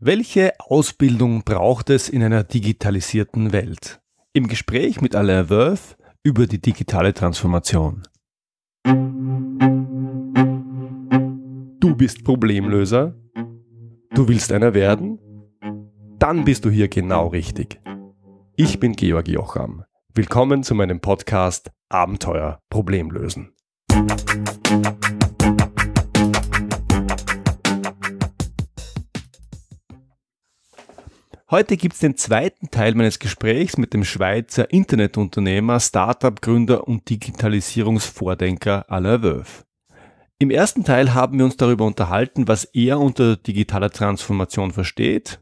Welche Ausbildung braucht es in einer digitalisierten Welt? Im Gespräch mit Alain Worth über die digitale Transformation. Du bist Problemlöser? Du willst einer werden? Dann bist du hier genau richtig. Ich bin Georg Jocham. Willkommen zu meinem Podcast Abenteuer Problemlösen. Heute gibt es den zweiten Teil meines Gesprächs mit dem Schweizer Internetunternehmer, Startup-Gründer und Digitalisierungsvordenker Alain Wölf. Im ersten Teil haben wir uns darüber unterhalten, was er unter digitaler Transformation versteht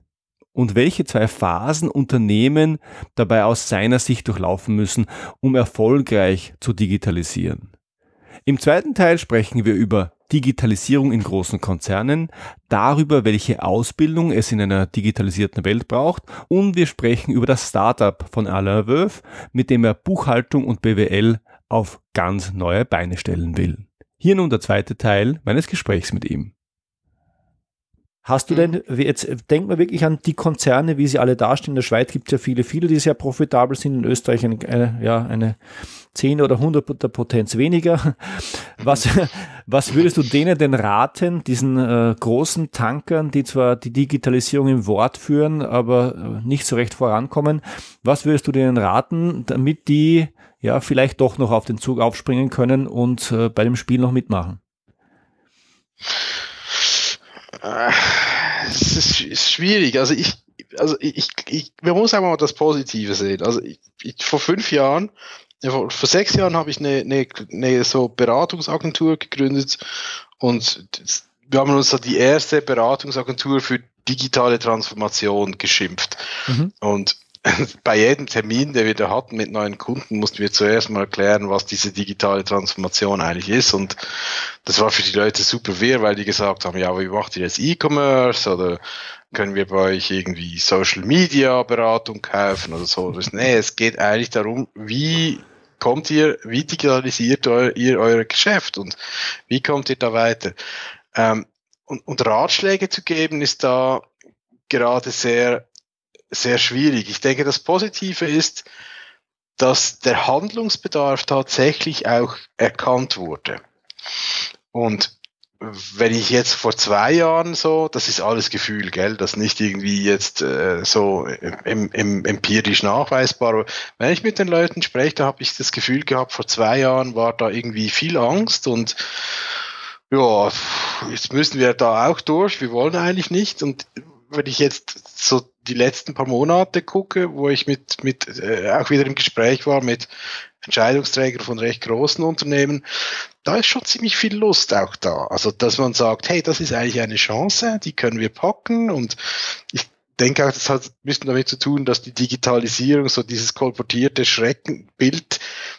und welche zwei Phasen Unternehmen dabei aus seiner Sicht durchlaufen müssen, um erfolgreich zu digitalisieren. Im zweiten Teil sprechen wir über Digitalisierung in großen Konzernen, darüber, welche Ausbildung es in einer digitalisierten Welt braucht und wir sprechen über das Startup von Alain Wölf, mit dem er Buchhaltung und BWL auf ganz neue Beine stellen will. Hier nun der zweite Teil meines Gesprächs mit ihm. Hast du denn, jetzt denkt man wirklich an die Konzerne, wie sie alle dastehen. In der Schweiz gibt es ja viele, viele, die sehr profitabel sind. In Österreich eine, eine, ja, eine 10 oder 100 der Potenz weniger. Was, was würdest du denen denn raten, diesen äh, großen Tankern, die zwar die Digitalisierung im Wort führen, aber äh, nicht so recht vorankommen? Was würdest du denen raten, damit die ja vielleicht doch noch auf den Zug aufspringen können und äh, bei dem Spiel noch mitmachen? Äh, es ist, ist schwierig. Also ich, also ich, ich, man muss einfach mal das Positive sehen. Also ich, ich, vor fünf Jahren, vor, vor sechs Jahren habe ich eine, eine, eine so Beratungsagentur gegründet und wir haben uns da die erste Beratungsagentur für digitale Transformation geschimpft. Mhm. Und bei jedem Termin, den wir da hatten mit neuen Kunden, mussten wir zuerst mal erklären, was diese digitale Transformation eigentlich ist. Und das war für die Leute super wehr, weil die gesagt haben, ja, wie macht ihr jetzt E-Commerce oder können wir bei euch irgendwie Social Media Beratung kaufen oder so. Das, nee, es geht eigentlich darum, wie kommt ihr, wie digitalisiert ihr euer Geschäft und wie kommt ihr da weiter? Ähm, und, und Ratschläge zu geben ist da gerade sehr sehr schwierig. Ich denke, das Positive ist, dass der Handlungsbedarf tatsächlich auch erkannt wurde. Und wenn ich jetzt vor zwei Jahren so, das ist alles Gefühl, gell, das nicht irgendwie jetzt äh, so im, im, empirisch nachweisbar. Aber wenn ich mit den Leuten spreche, da habe ich das Gefühl gehabt, vor zwei Jahren war da irgendwie viel Angst und ja, jetzt müssen wir da auch durch, wir wollen eigentlich nicht. Und wenn ich jetzt so die letzten paar Monate gucke, wo ich mit, mit äh, auch wieder im Gespräch war mit Entscheidungsträgern von recht großen Unternehmen, da ist schon ziemlich viel Lust auch da. Also, dass man sagt, hey, das ist eigentlich eine Chance, die können wir packen und ich denke auch, das hat ein bisschen damit zu tun, dass die Digitalisierung so dieses kolportierte Schreckenbild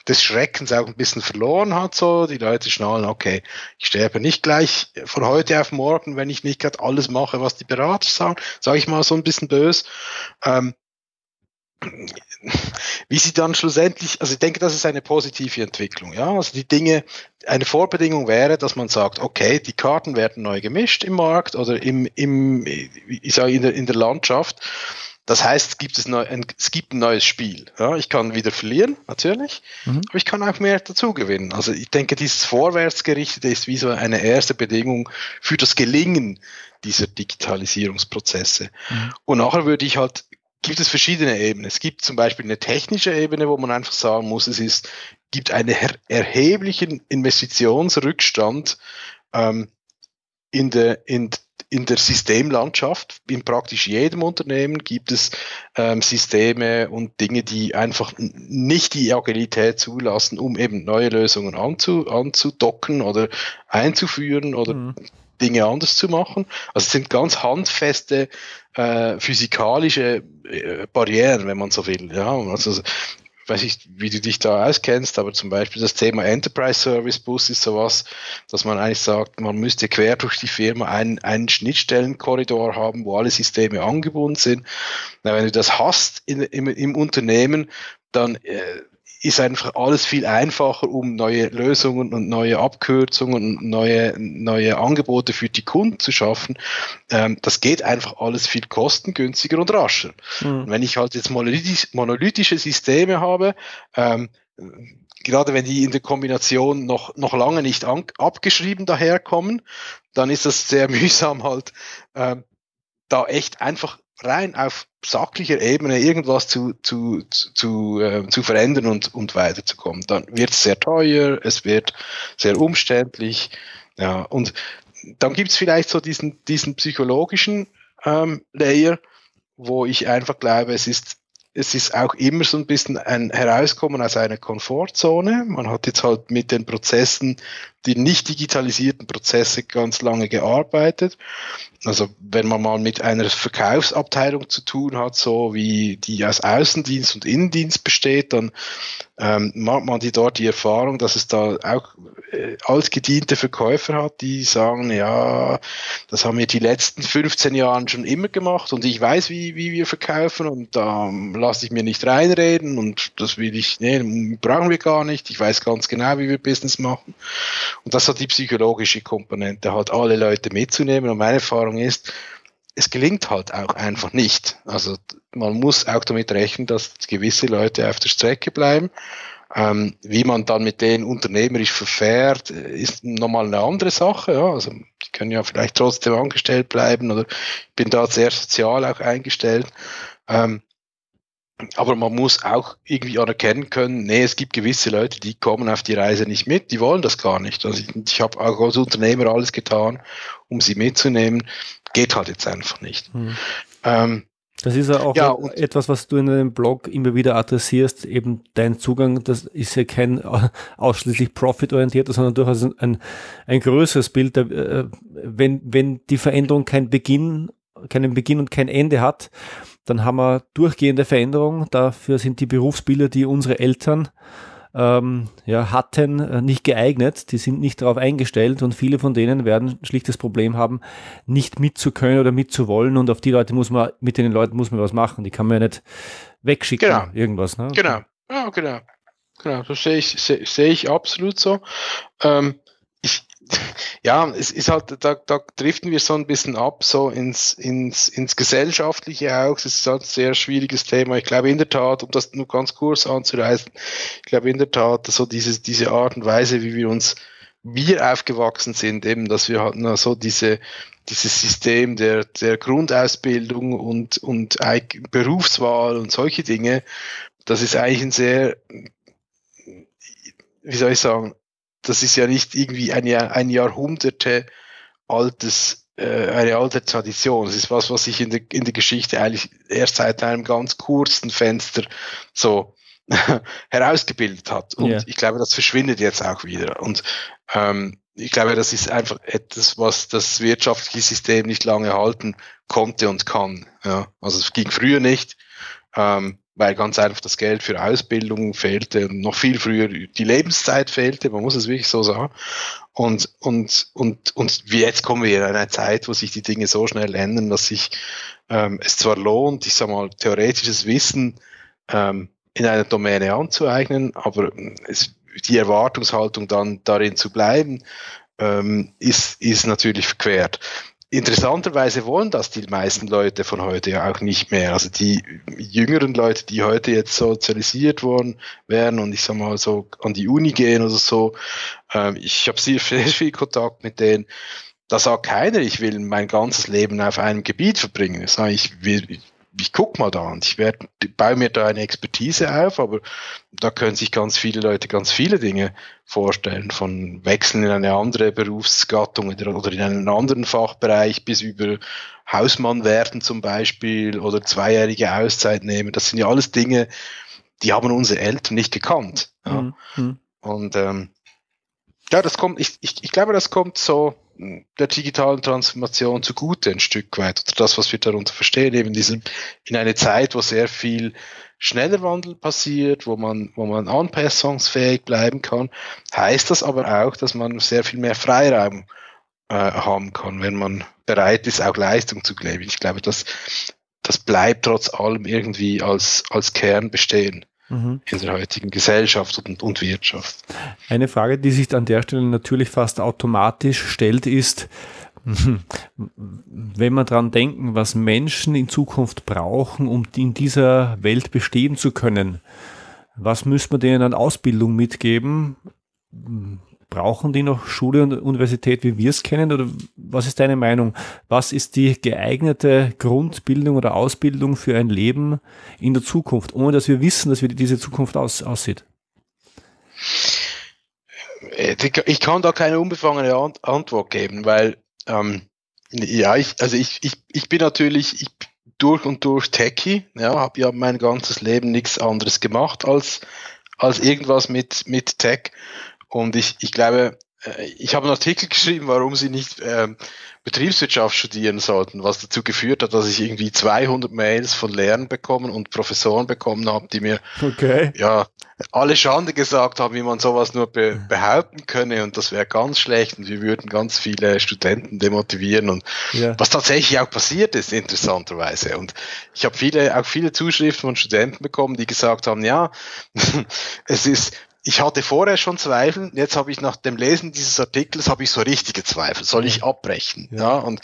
des Schreckens auch ein bisschen verloren hat. So die Leute schnallen, okay, ich sterbe nicht gleich von heute auf morgen, wenn ich nicht gerade alles mache, was die Berater sagen, sage ich mal so ein bisschen böse. Ähm, wie sie dann schlussendlich, also ich denke, das ist eine positive Entwicklung, ja. Also die Dinge, eine Vorbedingung wäre, dass man sagt, okay, die Karten werden neu gemischt im Markt oder im, im ich sage in der, in der Landschaft. Das heißt, es gibt, es, neu, ein, es gibt ein neues Spiel. Ja, ich kann wieder verlieren, natürlich, mhm. aber ich kann auch mehr dazu gewinnen. Also ich denke, dieses Vorwärtsgerichtete ist wie so eine erste Bedingung für das Gelingen dieser Digitalisierungsprozesse. Mhm. Und nachher würde ich halt gibt es verschiedene Ebenen. Es gibt zum Beispiel eine technische Ebene, wo man einfach sagen muss, es ist, gibt einen erheblichen Investitionsrückstand ähm, in der, in, in der Systemlandschaft. In praktisch jedem Unternehmen gibt es ähm, Systeme und Dinge, die einfach nicht die Agilität zulassen, um eben neue Lösungen anzu, anzudocken oder einzuführen oder mhm. Dinge anders zu machen. Also es sind ganz handfeste äh, physikalische äh, Barrieren, wenn man so will. Ja, also weiß ich, wie du dich da auskennst, aber zum Beispiel das Thema Enterprise Service Bus ist sowas, dass man eigentlich sagt, man müsste quer durch die Firma einen, einen Schnittstellenkorridor haben, wo alle Systeme angebunden sind. Na, wenn du das hast in, im, im Unternehmen, dann äh, ist einfach alles viel einfacher, um neue Lösungen und neue Abkürzungen und neue, neue Angebote für die Kunden zu schaffen. Ähm, das geht einfach alles viel kostengünstiger und rascher. Mhm. Und wenn ich halt jetzt monolithisch, monolithische Systeme habe, ähm, gerade wenn die in der Kombination noch, noch lange nicht an, abgeschrieben daherkommen, dann ist das sehr mühsam halt, ähm, da echt einfach rein auf sachlicher Ebene irgendwas zu, zu, zu, äh, zu verändern und, und weiterzukommen. Dann wird es sehr teuer, es wird sehr umständlich. Ja, und dann gibt es vielleicht so diesen, diesen psychologischen ähm, Layer, wo ich einfach glaube, es ist es ist auch immer so ein bisschen ein Herauskommen aus einer Komfortzone. Man hat jetzt halt mit den Prozessen, die nicht digitalisierten Prozesse ganz lange gearbeitet. Also wenn man mal mit einer Verkaufsabteilung zu tun hat, so wie die aus Außendienst und Innendienst besteht, dann ähm, macht man die dort die Erfahrung, dass es da auch äh, altgediente Verkäufer hat, die sagen, ja, das haben wir die letzten 15 Jahren schon immer gemacht und ich weiß, wie, wie wir verkaufen und da ähm, lasse ich mir nicht reinreden und das will ich, nee, brauchen wir gar nicht. Ich weiß ganz genau, wie wir Business machen. Und das hat die psychologische Komponente, halt alle Leute mitzunehmen. Und meine Erfahrung ist, es gelingt halt auch einfach nicht. Also man muss auch damit rechnen, dass gewisse Leute auf der Strecke bleiben. Ähm, wie man dann mit denen unternehmerisch verfährt, ist nochmal eine andere Sache. Ja. Also die können ja vielleicht trotzdem angestellt bleiben oder ich bin da sehr sozial auch eingestellt. Ähm, aber man muss auch irgendwie anerkennen können, nee, es gibt gewisse Leute, die kommen auf die Reise nicht mit, die wollen das gar nicht. Also ich, ich habe auch als Unternehmer alles getan, um sie mitzunehmen. Geht halt jetzt einfach nicht. Hm. Ähm, das ist ja auch ja, etwas, was du in deinem Blog immer wieder adressierst, eben dein Zugang, das ist ja kein ausschließlich profitorientierter, sondern durchaus ein, ein größeres Bild. Äh, wenn, wenn die Veränderung keinen Beginn, keinen Beginn und kein Ende hat, dann haben wir durchgehende Veränderungen. Dafür sind die Berufsbilder, die unsere Eltern ähm, ja, hatten, äh, nicht geeignet. Die sind nicht darauf eingestellt und viele von denen werden schlicht das Problem haben, nicht mitzukönnen oder mitzuwollen. Und auf die Leute muss man, mit den Leuten muss man was machen. Die kann man ja nicht wegschicken. Genau. Irgendwas. Ne? Genau. Ja, genau. Genau, das sehe ich, sehe, sehe ich absolut so. Ähm, ich, ja, es ist halt, da, da driften wir so ein bisschen ab, so ins, ins, ins Gesellschaftliche auch. Es ist halt ein sehr schwieriges Thema. Ich glaube in der Tat, um das nur ganz kurz anzureißen, ich glaube in der Tat, so diese, diese Art und Weise, wie wir uns, wir aufgewachsen sind, eben, dass wir nur so diese, dieses System der, der Grundausbildung und, und Berufswahl und solche Dinge, das ist eigentlich ein sehr, wie soll ich sagen, das ist ja nicht irgendwie ein, Jahr, ein Jahrhunderte altes, äh, eine alte Tradition. Das ist was, was sich in der, in der Geschichte eigentlich erst seit einem ganz kurzen Fenster so herausgebildet hat. Und yeah. ich glaube, das verschwindet jetzt auch wieder. Und ähm, ich glaube, das ist einfach etwas, was das wirtschaftliche System nicht lange halten konnte und kann. Ja. Also es ging früher nicht. Ähm, weil ganz einfach das Geld für Ausbildung fehlte und noch viel früher die Lebenszeit fehlte, man muss es wirklich so sagen. Und, und, und, und wie jetzt kommen wir in eine Zeit, wo sich die Dinge so schnell ändern, dass sich ähm, es zwar lohnt, ich sag mal, theoretisches Wissen ähm, in einer Domäne anzueignen, aber es, die Erwartungshaltung dann darin zu bleiben, ähm, ist, ist natürlich verquert interessanterweise wollen das die meisten Leute von heute ja auch nicht mehr. Also die jüngeren Leute, die heute jetzt sozialisiert worden wären und ich sag mal so an die Uni gehen oder so, ähm, ich habe sehr, sehr viel Kontakt mit denen. Da sagt keiner, ich will mein ganzes Leben auf einem Gebiet verbringen. Ich sage, ich will, ich guck mal da und ich werde, baue mir da eine Expertise auf, aber da können sich ganz viele Leute ganz viele Dinge vorstellen, von Wechseln in eine andere Berufsgattung oder in einen anderen Fachbereich bis über Hausmann werden zum Beispiel oder zweijährige Auszeit nehmen. Das sind ja alles Dinge, die haben unsere Eltern nicht gekannt. Ja. Mhm. Und ähm, ja, das kommt, ich, ich, ich glaube, das kommt so der digitalen Transformation zugute ein Stück weit. Oder das, was wir darunter verstehen, eben diesem, in eine Zeit, wo sehr viel schneller Wandel passiert, wo man, wo man anpassungsfähig bleiben kann, heißt das aber auch, dass man sehr viel mehr Freiraum äh, haben kann, wenn man bereit ist, auch Leistung zu geben. Ich glaube, das, das bleibt trotz allem irgendwie als, als Kern bestehen. Mhm. in der heutigen Gesellschaft und, und Wirtschaft. Eine Frage, die sich an der Stelle natürlich fast automatisch stellt, ist, wenn wir daran denken, was Menschen in Zukunft brauchen, um in dieser Welt bestehen zu können, was müssen wir denen an Ausbildung mitgeben? Brauchen die noch Schule und Universität, wie wir es kennen? Oder was ist deine Meinung? Was ist die geeignete Grundbildung oder Ausbildung für ein Leben in der Zukunft, ohne dass wir wissen, dass wie diese Zukunft aus, aussieht? Ich kann da keine unbefangene Antwort geben, weil ähm, ja, ich, also ich, ich, ich bin natürlich ich, durch und durch Techie, ja, habe ja mein ganzes Leben nichts anderes gemacht als, als irgendwas mit, mit Tech. Und ich, ich glaube, äh, ich habe einen Artikel geschrieben, warum sie nicht äh, Betriebswirtschaft studieren sollten, was dazu geführt hat, dass ich irgendwie 200 Mails von Lehrern bekommen und Professoren bekommen habe, die mir okay. ja alle Schande gesagt haben, wie man sowas nur be behaupten könne und das wäre ganz schlecht und wir würden ganz viele Studenten demotivieren und ja. was tatsächlich auch passiert ist, interessanterweise. Und ich habe viele, auch viele Zuschriften von Studenten bekommen, die gesagt haben, ja, es ist ich hatte vorher schon Zweifel, jetzt habe ich nach dem Lesen dieses Artikels habe ich so richtige Zweifel. Soll ich abbrechen? Ja, ja und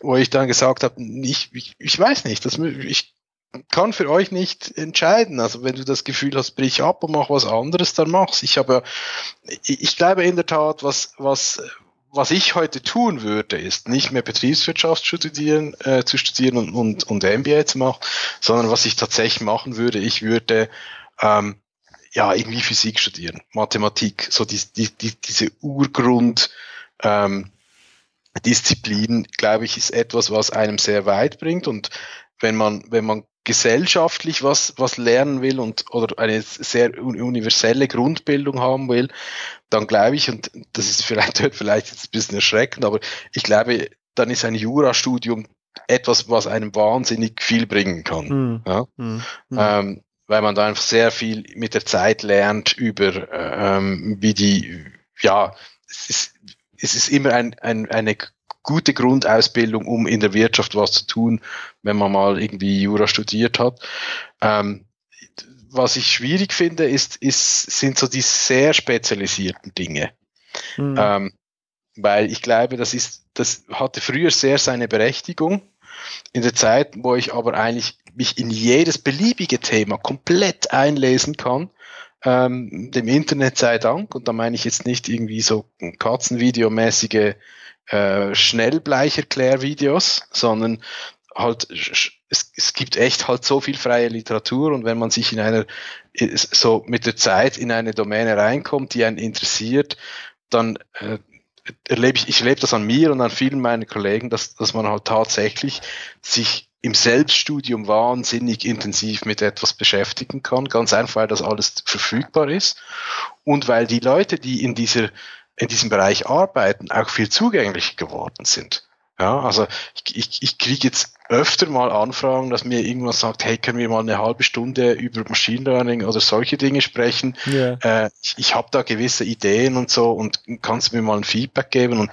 wo ich dann gesagt habe, ich, ich, ich weiß nicht, das, ich kann für euch nicht entscheiden. Also wenn du das Gefühl hast, brich ab und mach was anderes, dann mach's. Ich habe, ich, glaube in der Tat, was, was, was ich heute tun würde, ist nicht mehr Betriebswirtschaft studieren, äh, zu studieren und, und, und MBA zu machen, sondern was ich tatsächlich machen würde, ich würde ähm, ja irgendwie Physik studieren, Mathematik, so die, die, die, diese Urgrund ähm, Disziplin, glaube ich, ist etwas, was einem sehr weit bringt und wenn man, wenn man gesellschaftlich was, was lernen will und oder eine sehr universelle Grundbildung haben will, dann glaube ich, und das ist vielleicht, vielleicht jetzt ein bisschen erschreckend, aber ich glaube, dann ist ein Jurastudium etwas, was einem wahnsinnig viel bringen kann. Mm. Ja? Mm. Ähm, weil man da einfach sehr viel mit der Zeit lernt über, ähm, wie die, ja, es ist, es ist immer ein, ein, eine gute Grundausbildung, um in der Wirtschaft was zu tun, wenn man mal irgendwie Jura studiert hat. Ähm, was ich schwierig finde, ist, ist, sind so die sehr spezialisierten Dinge. Mhm. Ähm, weil ich glaube, das ist, das hatte früher sehr seine Berechtigung. In der Zeit, wo ich aber eigentlich mich in jedes beliebige Thema komplett einlesen kann, ähm, dem Internet sei Dank, und da meine ich jetzt nicht irgendwie so Katzenvideomäßige äh, Schnellbleicherklärvideos, sondern halt es, es gibt echt halt so viel freie Literatur und wenn man sich in einer so mit der Zeit in eine Domäne reinkommt, die einen interessiert, dann äh, erlebe ich, ich erlebe das an mir und an vielen meiner Kollegen, dass, dass man halt tatsächlich sich im Selbststudium wahnsinnig intensiv mit etwas beschäftigen kann, ganz einfach, weil das alles verfügbar ist und weil die Leute, die in dieser in diesem Bereich arbeiten, auch viel zugänglicher geworden sind. Ja, also ich, ich, ich kriege jetzt öfter mal Anfragen, dass mir irgendwas sagt, hey, können wir mal eine halbe Stunde über Machine Learning oder solche Dinge sprechen? Yeah. Äh, ich ich habe da gewisse Ideen und so und kannst mir mal ein Feedback geben und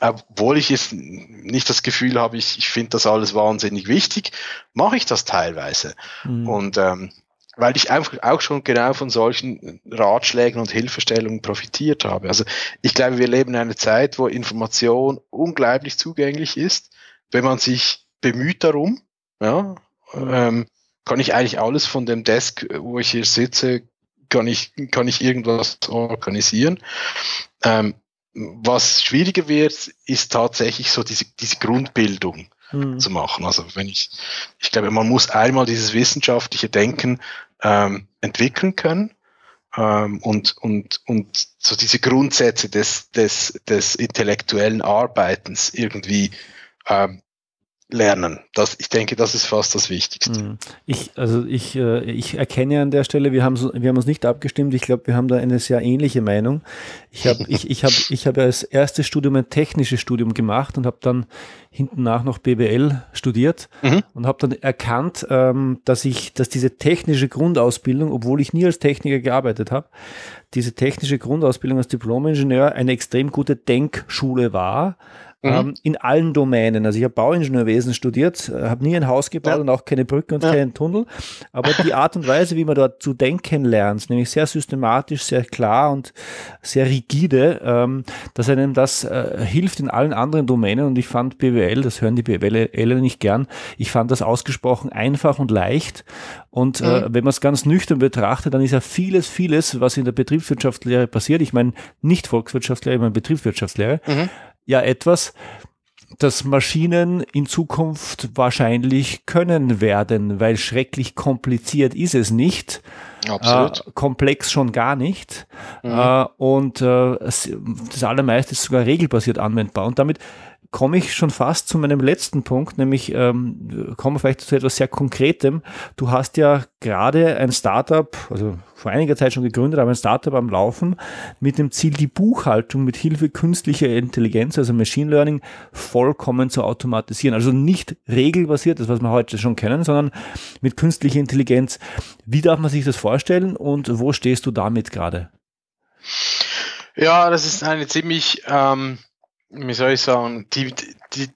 obwohl ich jetzt nicht das Gefühl habe, ich, ich finde das alles wahnsinnig wichtig, mache ich das teilweise. Mhm. Und ähm, weil ich einfach auch schon genau von solchen Ratschlägen und Hilfestellungen profitiert habe. Also ich glaube, wir leben in einer Zeit, wo Information unglaublich zugänglich ist, wenn man sich bemüht darum. Ja, ähm, kann ich eigentlich alles von dem Desk, wo ich hier sitze, kann ich, kann ich irgendwas organisieren. Ähm, was schwieriger wird, ist tatsächlich so diese, diese Grundbildung mhm. zu machen. Also wenn ich, ich glaube, man muss einmal dieses wissenschaftliche Denken ähm, entwickeln können ähm, und, und, und so diese Grundsätze des, des, des intellektuellen Arbeitens irgendwie ähm, lernen. Das, ich denke, das ist fast das Wichtigste. Hm. Ich, also ich, äh, ich erkenne an der Stelle, wir haben, so, wir haben uns nicht abgestimmt. Ich glaube, wir haben da eine sehr ähnliche Meinung. Ich habe ich, ich hab, ich hab als erstes Studium ein technisches Studium gemacht und habe dann hinten nach noch BWL studiert mhm. und habe dann erkannt, ähm, dass ich, dass diese technische Grundausbildung, obwohl ich nie als Techniker gearbeitet habe, diese technische Grundausbildung als Diplomingenieur eine extrem gute Denkschule war, Mhm. Ähm, in allen Domänen. Also ich habe Bauingenieurwesen studiert, äh, habe nie ein Haus gebaut ja. und auch keine Brücke und ja. keinen Tunnel. Aber die Art und Weise, wie man dort zu denken lernt, nämlich sehr systematisch, sehr klar und sehr rigide, ähm, dass einem das äh, hilft in allen anderen Domänen. Und ich fand BWL, das hören die BWL nicht gern, ich fand das ausgesprochen einfach und leicht. Und äh, mhm. äh, wenn man es ganz nüchtern betrachtet, dann ist ja vieles, vieles, was in der Betriebswirtschaftslehre passiert, ich meine nicht Volkswirtschaftslehre, ich meine Betriebswirtschaftslehre, mhm ja etwas, das Maschinen in Zukunft wahrscheinlich können werden, weil schrecklich kompliziert ist es nicht. Absolut. Äh, komplex schon gar nicht. Mhm. Äh, und äh, das allermeiste ist sogar regelbasiert anwendbar. Und damit komme ich schon fast zu meinem letzten Punkt, nämlich ähm, kommen wir vielleicht zu etwas sehr Konkretem. Du hast ja gerade ein Startup, also vor einiger Zeit schon gegründet, aber ein Startup am Laufen mit dem Ziel, die Buchhaltung mit Hilfe künstlicher Intelligenz, also Machine Learning, vollkommen zu automatisieren. Also nicht regelbasiert, das was wir heute schon kennen, sondern mit künstlicher Intelligenz. Wie darf man sich das vorstellen und wo stehst du damit gerade? Ja, das ist eine ziemlich ähm wie soll ich sagen, die, die,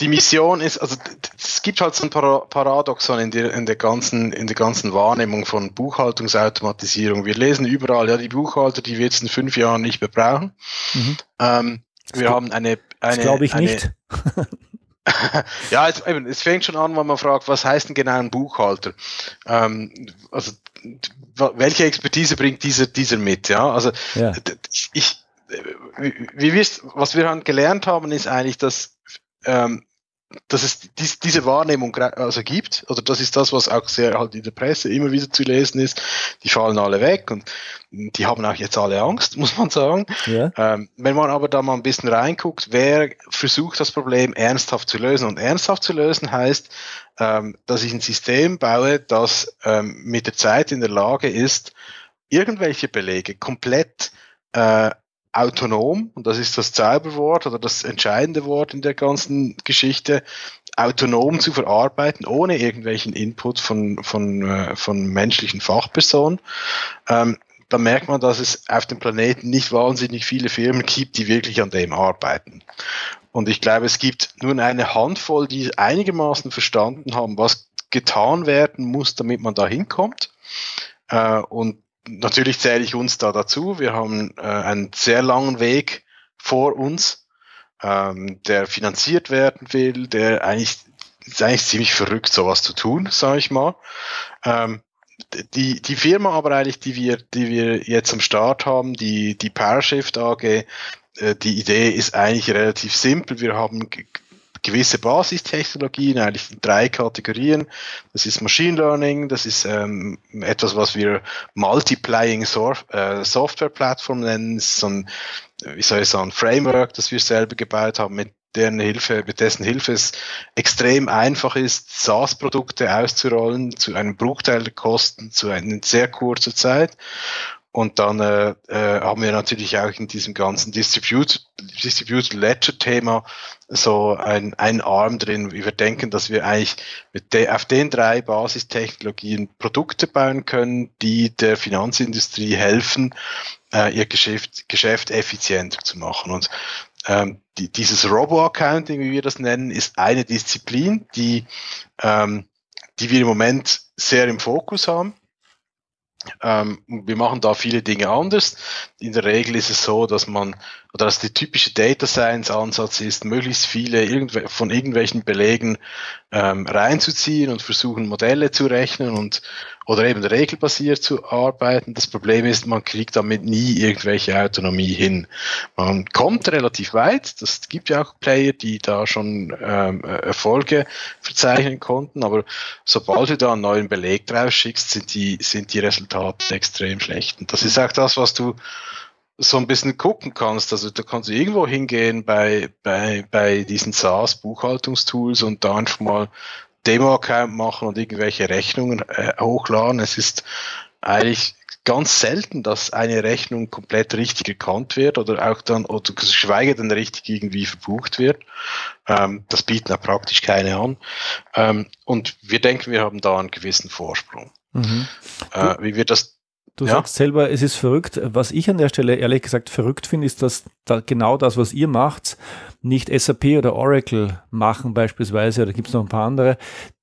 die Mission ist, also es gibt halt so ein Paradoxon in der, in der ganzen, in der ganzen Wahrnehmung von Buchhaltungsautomatisierung. Wir lesen überall, ja, die Buchhalter, die wir jetzt in fünf Jahren nicht mehr brauchen. Mhm. Ähm, wir haben eine, eine, glaube ich eine, nicht. ja, es, eben, es fängt schon an, wenn man fragt, was heißt denn genau ein Buchhalter? Ähm, also welche Expertise bringt dieser, dieser mit? Ja, also ja. ich, wie, wir was wir halt gelernt haben, ist eigentlich, dass, ähm, dass es dies, diese Wahrnehmung also gibt, oder das ist das, was auch sehr halt in der Presse immer wieder zu lesen ist, die fallen alle weg und die haben auch jetzt alle Angst, muss man sagen. Ja. Ähm, wenn man aber da mal ein bisschen reinguckt, wer versucht das Problem ernsthaft zu lösen und ernsthaft zu lösen heißt, ähm, dass ich ein System baue, das ähm, mit der Zeit in der Lage ist, irgendwelche Belege komplett äh, autonom, und das ist das Zauberwort oder das entscheidende Wort in der ganzen Geschichte, autonom zu verarbeiten, ohne irgendwelchen Input von, von, äh, von menschlichen Fachpersonen. Ähm, da merkt man, dass es auf dem Planeten nicht wahnsinnig viele Firmen gibt, die wirklich an dem arbeiten. Und ich glaube, es gibt nur eine Handvoll, die einigermaßen verstanden haben, was getan werden muss, damit man da hinkommt. Äh, und natürlich zähle ich uns da dazu. Wir haben äh, einen sehr langen Weg vor uns, ähm, der finanziert werden will, der eigentlich ist eigentlich ziemlich verrückt, sowas zu tun, sage ich mal. Ähm, die, die Firma aber eigentlich, die wir, die wir jetzt am Start haben, die, die PowerShift AG, äh, die Idee ist eigentlich relativ simpel. Wir haben gewisse Basistechnologien, eigentlich in drei Kategorien. Das ist Machine Learning, das ist ähm, etwas, was wir Multiplying Sof äh, Software Plattform nennen, so ein, wie soll ich sagen, Framework, das wir selber gebaut haben, mit deren Hilfe, mit dessen Hilfe es extrem einfach ist, SaaS-Produkte auszurollen zu einem Bruchteil der Kosten zu einer sehr kurzer Zeit. Und dann äh, äh, haben wir natürlich auch in diesem ganzen Distribute, Distributed Ledger Thema so ein, ein Arm drin, wir denken, dass wir eigentlich mit de, auf den drei Basistechnologien Produkte bauen können, die der Finanzindustrie helfen, äh, ihr Geschäft, Geschäft effizienter zu machen. Und ähm, die, dieses Robo-Accounting, wie wir das nennen, ist eine Disziplin, die, ähm, die wir im Moment sehr im Fokus haben ähm, wir machen da viele Dinge anders. In der Regel ist es so, dass man, oder dass der typische Data Science Ansatz ist, möglichst viele irgendw von irgendwelchen Belegen ähm, reinzuziehen und versuchen Modelle zu rechnen und oder eben regelbasiert zu arbeiten. Das Problem ist, man kriegt damit nie irgendwelche Autonomie hin. Man kommt relativ weit. Das gibt ja auch Player, die da schon ähm, Erfolge verzeichnen konnten. Aber sobald du da einen neuen Beleg drauf schickst, sind die, sind die Resultate extrem schlecht. Und das ist auch das, was du so ein bisschen gucken kannst. Also da kannst du irgendwo hingehen bei, bei, bei diesen SaaS-Buchhaltungstools und da einfach mal Demo-Account machen und irgendwelche Rechnungen äh, hochladen. Es ist eigentlich ganz selten, dass eine Rechnung komplett richtig erkannt wird oder auch dann, oder geschweige denn richtig irgendwie verbucht wird. Ähm, das bieten auch praktisch keine an. Ähm, und wir denken, wir haben da einen gewissen Vorsprung. Mhm. Äh, wie wir das Du ja. sagst selber, es ist verrückt. Was ich an der Stelle ehrlich gesagt verrückt finde, ist, dass da genau das, was ihr macht, nicht SAP oder Oracle machen beispielsweise, oder gibt es noch ein paar andere,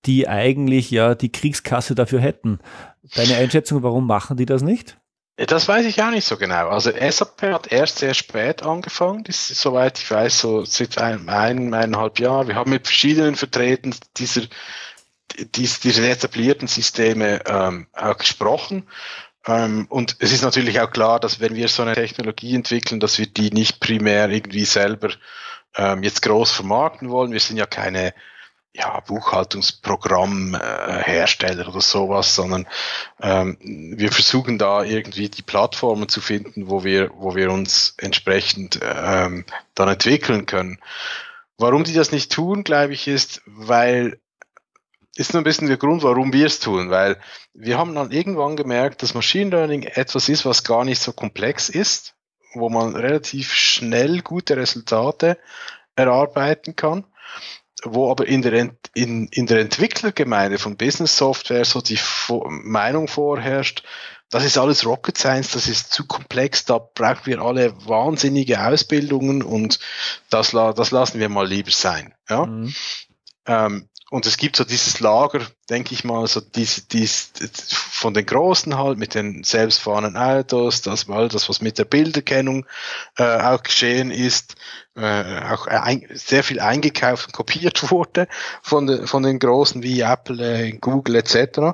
die eigentlich ja die Kriegskasse dafür hätten. Deine Einschätzung, warum machen die das nicht? Das weiß ich auch nicht so genau. Also SAP hat erst sehr spät angefangen, das ist, soweit ich weiß, so seit ein, ein, eineinhalb Jahren. Wir haben mit verschiedenen Vertretern dieser, dieser, dieser etablierten Systeme ähm, auch gesprochen. Ähm, und es ist natürlich auch klar, dass wenn wir so eine Technologie entwickeln, dass wir die nicht primär irgendwie selber ähm, jetzt groß vermarkten wollen. Wir sind ja keine ja, Buchhaltungsprogrammhersteller äh, oder sowas, sondern ähm, wir versuchen da irgendwie die Plattformen zu finden, wo wir, wo wir uns entsprechend ähm, dann entwickeln können. Warum die das nicht tun, glaube ich, ist, weil ist nur ein bisschen der Grund, warum wir es tun, weil wir haben dann irgendwann gemerkt, dass Machine Learning etwas ist, was gar nicht so komplex ist, wo man relativ schnell gute Resultate erarbeiten kann, wo aber in der, in, in der Entwicklergemeinde von Business Software so die Meinung vorherrscht, das ist alles Rocket Science, das ist zu komplex, da brauchen wir alle wahnsinnige Ausbildungen und das, das lassen wir mal lieber sein. Ja? Mhm. Ähm, und es gibt so dieses Lager, denke ich mal, so diese, diese, von den Großen halt mit den selbstfahrenden Autos, das war das, was mit der Bilderkennung äh, auch geschehen ist, äh, auch ein, sehr viel eingekauft und kopiert wurde von, de, von den Großen wie Apple, äh, Google etc.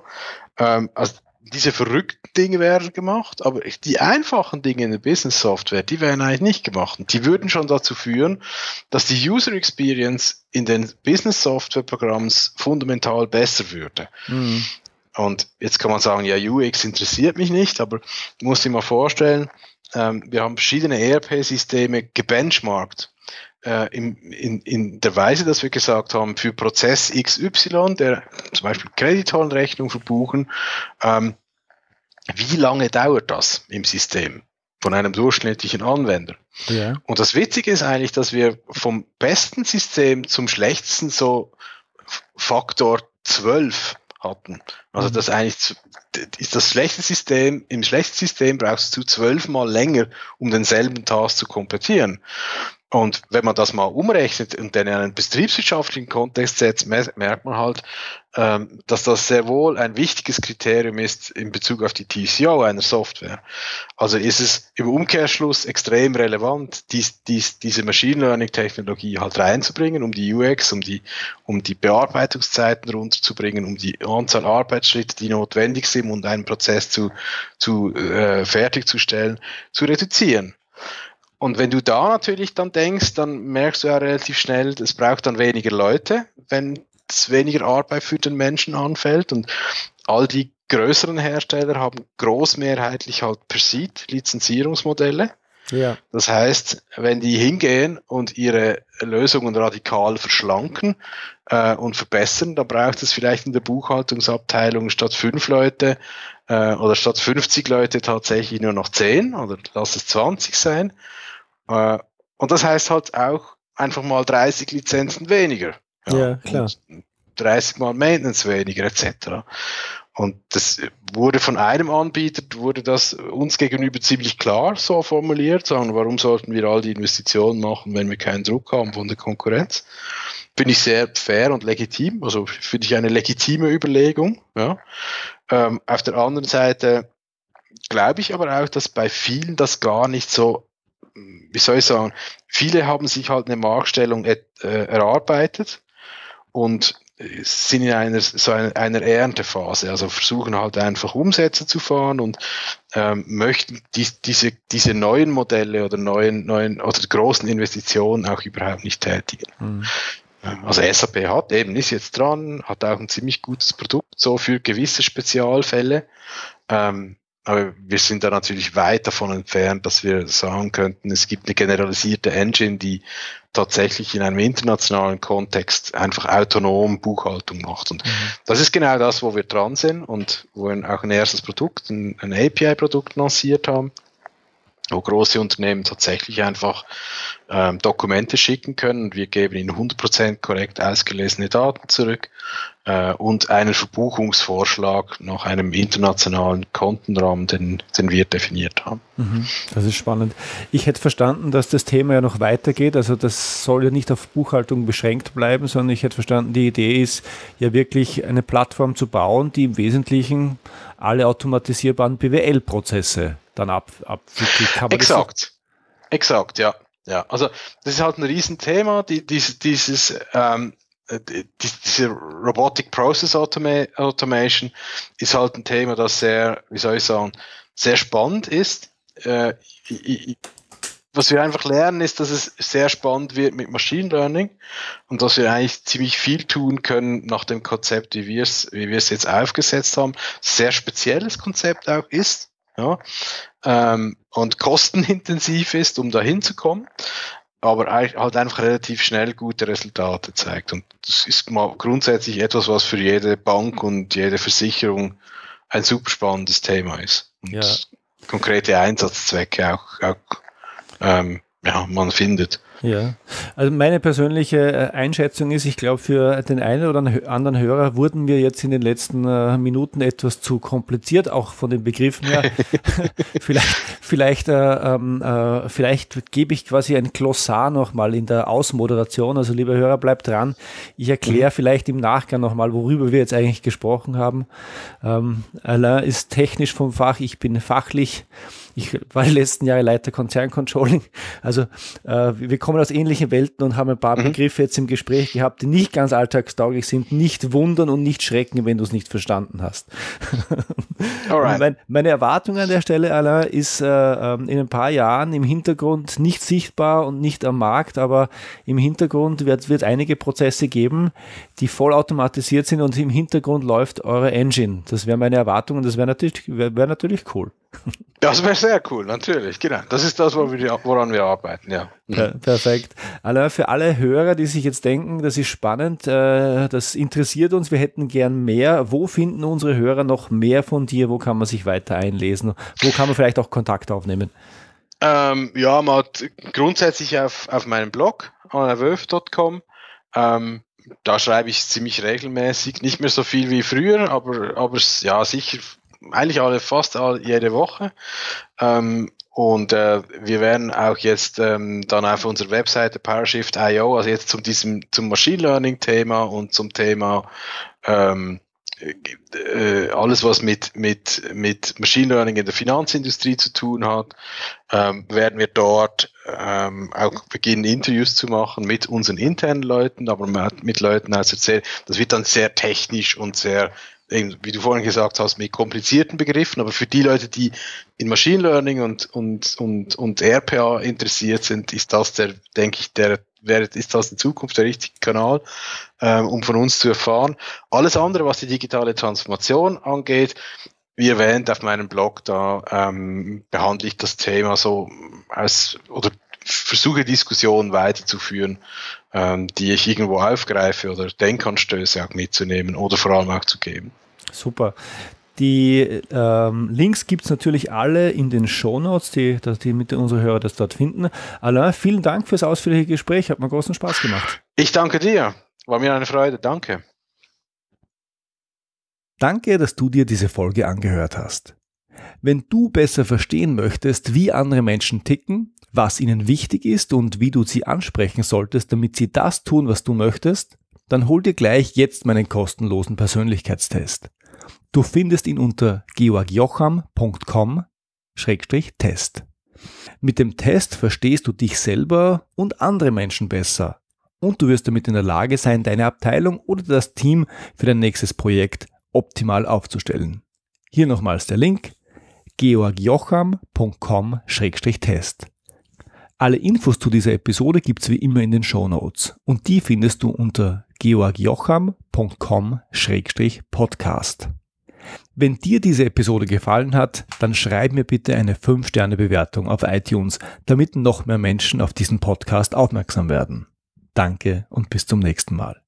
Ähm, also diese verrückten Dinge werden gemacht, aber die einfachen Dinge in der Business Software, die werden eigentlich nicht gemacht. Und die würden schon dazu führen, dass die User Experience in den Business Software Programmen fundamental besser würde. Mhm. Und jetzt kann man sagen, ja, UX interessiert mich nicht, aber musst dir mal vorstellen, ähm, wir haben verschiedene ERP-Systeme gebenchmarkt äh, in, in, in der Weise, dass wir gesagt haben, für Prozess XY, der zum Beispiel Kreditorenrechnung verbuchen, ähm, wie lange dauert das im System von einem durchschnittlichen Anwender? Ja. Und das Witzige ist eigentlich, dass wir vom besten System zum schlechtesten so Faktor 12 hatten. Also mhm. das eigentlich ist das schlechte System, im schlechten System brauchst du zwölfmal länger, um denselben Task zu komplettieren. Und wenn man das mal umrechnet und dann in einen betriebswirtschaftlichen Kontext setzt, merkt man halt, ähm, dass das sehr wohl ein wichtiges Kriterium ist in Bezug auf die TCO einer Software. Also ist es im Umkehrschluss extrem relevant, dies, dies, diese Machine Learning Technologie halt reinzubringen, um die UX, um die, um die Bearbeitungszeiten runterzubringen, um die Anzahl Arbeitsschritte, die notwendig sind, um einen Prozess zu, zu äh, fertigzustellen, zu reduzieren. Und wenn du da natürlich dann denkst, dann merkst du ja relativ schnell, es braucht dann weniger Leute, wenn es weniger Arbeit für den Menschen anfällt. Und all die größeren Hersteller haben großmehrheitlich halt per Seed Lizenzierungsmodelle. Ja. Das heißt, wenn die hingehen und ihre Lösungen radikal verschlanken äh, und verbessern, dann braucht es vielleicht in der Buchhaltungsabteilung statt fünf Leute äh, oder statt 50 Leute tatsächlich nur noch zehn oder lass es 20 sein. Äh, und das heißt halt auch einfach mal 30 Lizenzen weniger. Ja, ja klar. 30 mal Maintenance weniger etc. Und das wurde von einem Anbieter, wurde das uns gegenüber ziemlich klar so formuliert, sagen, warum sollten wir all die Investitionen machen, wenn wir keinen Druck haben von der Konkurrenz? Finde ich sehr fair und legitim, also finde ich eine legitime Überlegung. Ja. Ähm, auf der anderen Seite glaube ich aber auch, dass bei vielen das gar nicht so wie soll ich sagen, viele haben sich halt eine Marktstellung äh, erarbeitet und sind in einer so einer, Erntephase, also versuchen halt einfach Umsätze zu fahren und ähm, möchten die, diese diese neuen Modelle oder neuen neuen oder großen Investitionen auch überhaupt nicht tätigen. Mhm. Also SAP hat eben ist jetzt dran, hat auch ein ziemlich gutes Produkt so für gewisse Spezialfälle. Ähm, aber wir sind da natürlich weit davon entfernt, dass wir sagen könnten, es gibt eine generalisierte Engine, die tatsächlich in einem internationalen Kontext einfach autonom Buchhaltung macht. Und mhm. das ist genau das, wo wir dran sind und wo wir auch ein erstes Produkt, ein, ein API-Produkt lanciert haben. wo große Unternehmen tatsächlich einfach ähm, Dokumente schicken können. Wir geben ihnen 100% korrekt ausgelesene Daten zurück äh, und einen Verbuchungsvorschlag nach einem internationalen Kontenrahmen, den, den wir definiert haben. Mhm, das ist spannend. Ich hätte verstanden, dass das Thema ja noch weitergeht. Also das soll ja nicht auf Buchhaltung beschränkt bleiben, sondern ich hätte verstanden, die Idee ist ja wirklich eine Plattform zu bauen, die im Wesentlichen alle automatisierbaren BWL-Prozesse dann ab, abwickelt. Exakt. Exakt, ja. Ja, also das ist halt ein Riesenthema, die, dieses, dieses ähm, diese Robotic Process Automa Automation ist halt ein Thema, das sehr, wie soll ich sagen, sehr spannend ist. Äh, was wir einfach lernen, ist, dass es sehr spannend wird mit Machine Learning und dass wir eigentlich ziemlich viel tun können nach dem Konzept, wie wir es, wie wir es jetzt aufgesetzt haben. Sehr spezielles Konzept auch ist ja, ähm, und kostenintensiv ist, um da hinzukommen, aber halt einfach relativ schnell gute Resultate zeigt. Und das ist mal grundsätzlich etwas, was für jede Bank und jede Versicherung ein super spannendes Thema ist. Und ja. konkrete Einsatzzwecke auch, auch ähm, ja, man findet. Ja, also meine persönliche äh, Einschätzung ist, ich glaube, für den einen oder anderen Hörer wurden wir jetzt in den letzten äh, Minuten etwas zu kompliziert, auch von den Begriffen her. vielleicht, vielleicht, äh, ähm, äh, vielleicht gebe ich quasi ein Glossar nochmal in der Ausmoderation. Also, lieber Hörer, bleibt dran. Ich erkläre mhm. vielleicht im Nachgang nochmal, worüber wir jetzt eigentlich gesprochen haben. Ähm, Alain ist technisch vom Fach, ich bin fachlich. Ich war die letzten Jahre Leiter Konzerncontrolling. Also äh, wir kommen aus ähnlichen Welten und haben ein paar mhm. Begriffe jetzt im Gespräch gehabt, die nicht ganz alltagstauglich sind. Nicht wundern und nicht schrecken, wenn du es nicht verstanden hast. mein, meine Erwartung an der Stelle, Alain, ist äh, ähm, in ein paar Jahren im Hintergrund nicht sichtbar und nicht am Markt, aber im Hintergrund wird es einige Prozesse geben, die vollautomatisiert sind und im Hintergrund läuft eure Engine. Das wäre meine Erwartung und das wäre natürlich, wär, wär natürlich cool. Das wäre sehr cool, natürlich, genau. Das ist das, woran wir arbeiten, ja. ja perfekt. Alain, für alle Hörer, die sich jetzt denken, das ist spannend, äh, das interessiert uns, wir hätten gern mehr. Wo finden unsere Hörer noch mehr von dir? Wo kann man sich weiter einlesen? Wo kann man vielleicht auch Kontakt aufnehmen? Ähm, ja, man hat grundsätzlich auf, auf meinem Blog, anawölf.com. Ähm, da schreibe ich ziemlich regelmäßig, nicht mehr so viel wie früher, aber, aber ja, sicher eigentlich alle fast alle, jede Woche. Ähm, und äh, wir werden auch jetzt ähm, dann auf unserer Webseite PowerShift.io, also jetzt zum diesem zum Machine Learning Thema und zum Thema ähm, äh, alles, was mit, mit, mit Machine Learning in der Finanzindustrie zu tun hat, ähm, werden wir dort ähm, auch beginnen, Interviews zu machen mit unseren internen Leuten, aber mit Leuten aus der sehr, das wird dann sehr technisch und sehr wie du vorhin gesagt hast, mit komplizierten Begriffen, aber für die Leute, die in Machine Learning und, und, und, und RPA interessiert sind, ist das der, denke ich, der, wäre, ist das in Zukunft der richtige Kanal, ähm, um von uns zu erfahren. Alles andere, was die digitale Transformation angeht, wie erwähnt auf meinem Blog, da ähm, behandle ich das Thema so als, oder versuche Diskussionen weiterzuführen, ähm, die ich irgendwo aufgreife oder Denkanstöße auch mitzunehmen oder vor allem auch zu geben. Super. Die ähm, Links gibt es natürlich alle in den Shownotes, die, die mit unsere Hörer das dort finden. Alain, vielen Dank fürs ausführliche Gespräch. Hat mir großen Spaß gemacht. Ich danke dir. War mir eine Freude. Danke. Danke, dass du dir diese Folge angehört hast. Wenn du besser verstehen möchtest, wie andere Menschen ticken, was ihnen wichtig ist und wie du sie ansprechen solltest, damit sie das tun, was du möchtest, dann hol dir gleich jetzt meinen kostenlosen Persönlichkeitstest. Du findest ihn unter georgjocham.com-test. Mit dem Test verstehst du dich selber und andere Menschen besser und du wirst damit in der Lage sein, deine Abteilung oder das Team für dein nächstes Projekt optimal aufzustellen. Hier nochmals der Link georgjocham.com-test. Alle Infos zu dieser Episode gibt's wie immer in den Show Notes und die findest du unter georgjocham.com-podcast. Wenn dir diese Episode gefallen hat, dann schreib mir bitte eine 5-Sterne-Bewertung auf iTunes, damit noch mehr Menschen auf diesen Podcast aufmerksam werden. Danke und bis zum nächsten Mal.